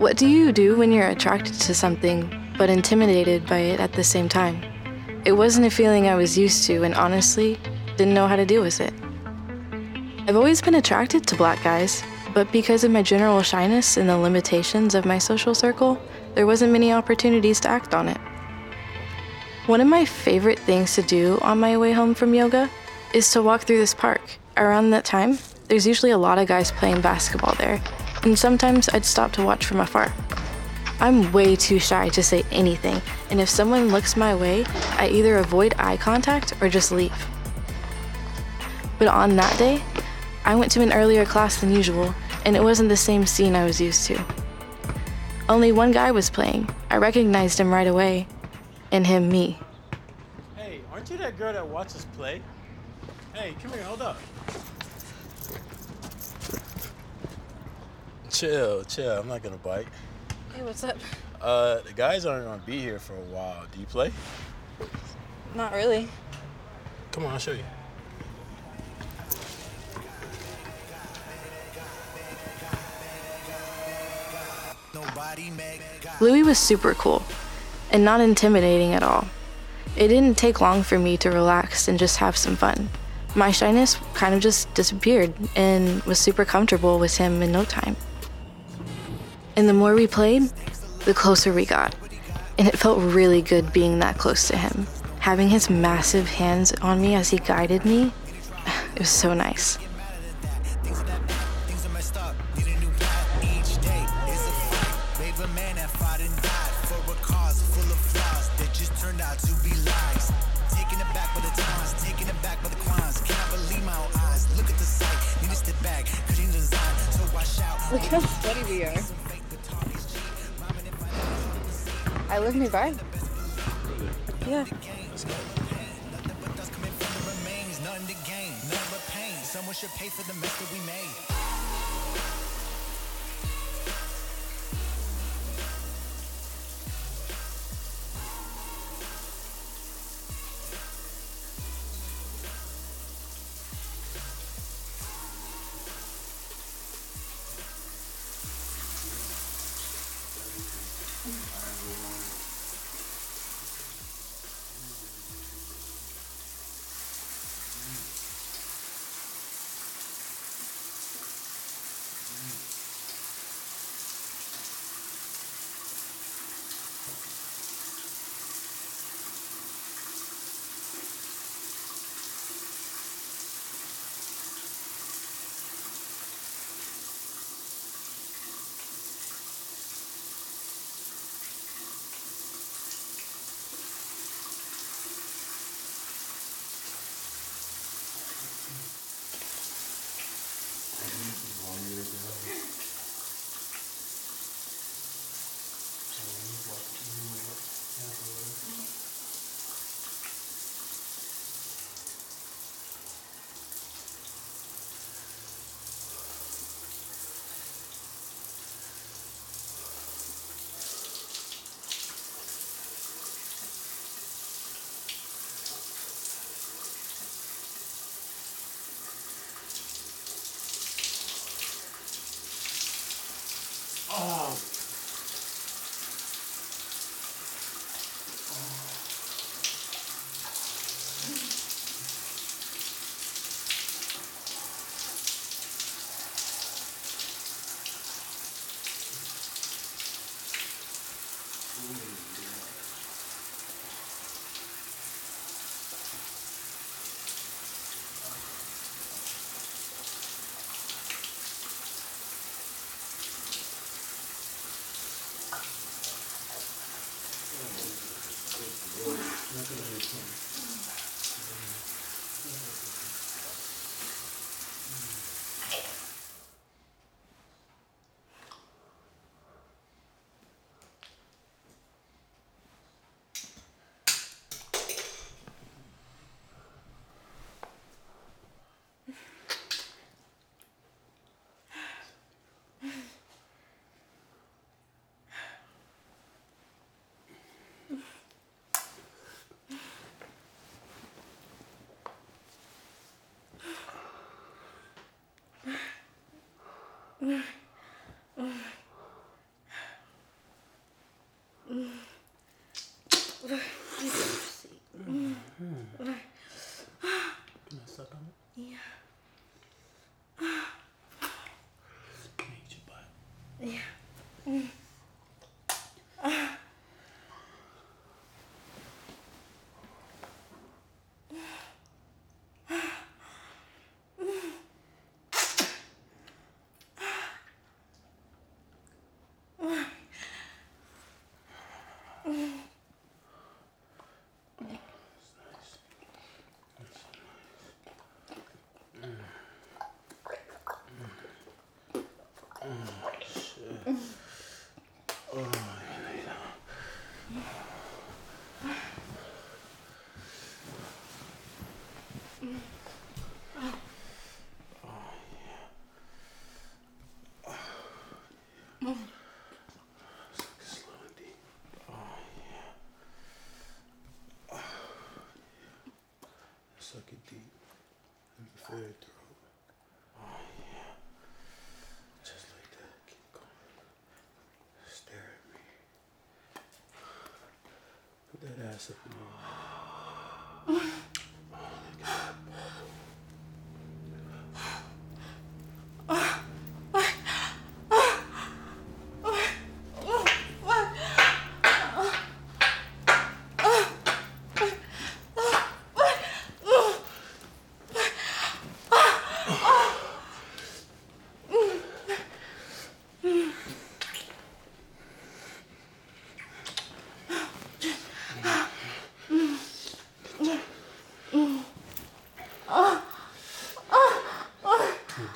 What do you do when you're attracted to something but intimidated by it at the same time? It wasn't a feeling I was used to and honestly didn't know how to deal with it. I've always been attracted to black guys, but because of my general shyness and the limitations of my social circle, there wasn't many opportunities to act on it. One of my favorite things to do on my way home from yoga is to walk through this park. Around that time, there's usually a lot of guys playing basketball there, and sometimes I'd stop to watch from afar. I'm way too shy to say anything, and if someone looks my way, I either avoid eye contact or just leave. But on that day, I went to an earlier class than usual, and it wasn't the same scene I was used to. Only one guy was playing. I recognized him right away, and him me. Hey, aren't you that girl that watches play? Hey, come here, hold up. Chill, chill. I'm not gonna bite. Hey, what's up? Uh, the guys aren't gonna be here for a while. Do you play? Not really. Come on, I'll show you. Louis was super cool and not intimidating at all. It didn't take long for me to relax and just have some fun. My shyness kind of just disappeared and was super comfortable with him in no time. And the more we played, the closer we got. And it felt really good being that close to him. Having his massive hands on me as he guided me, it was so nice. Look how sweaty we are. I live nearby. Yeah. Someone should pay for the mess that we made. Oh Feel it. Oh yeah. Just like that. Keep going. Stare at me. Put that ass up in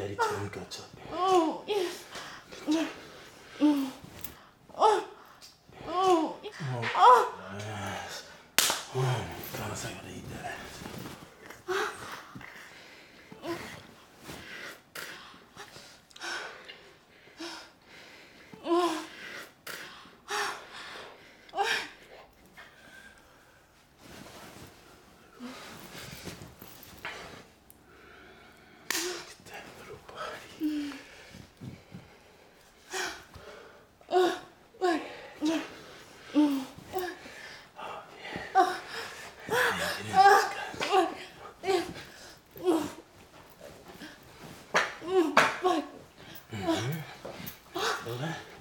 daddy told me guts up. Oh, yes. Oh, oh, Yes. Oh, God, I gotta eat that. Look at that little body.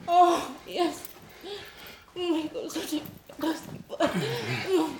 Oh, yes. Oh my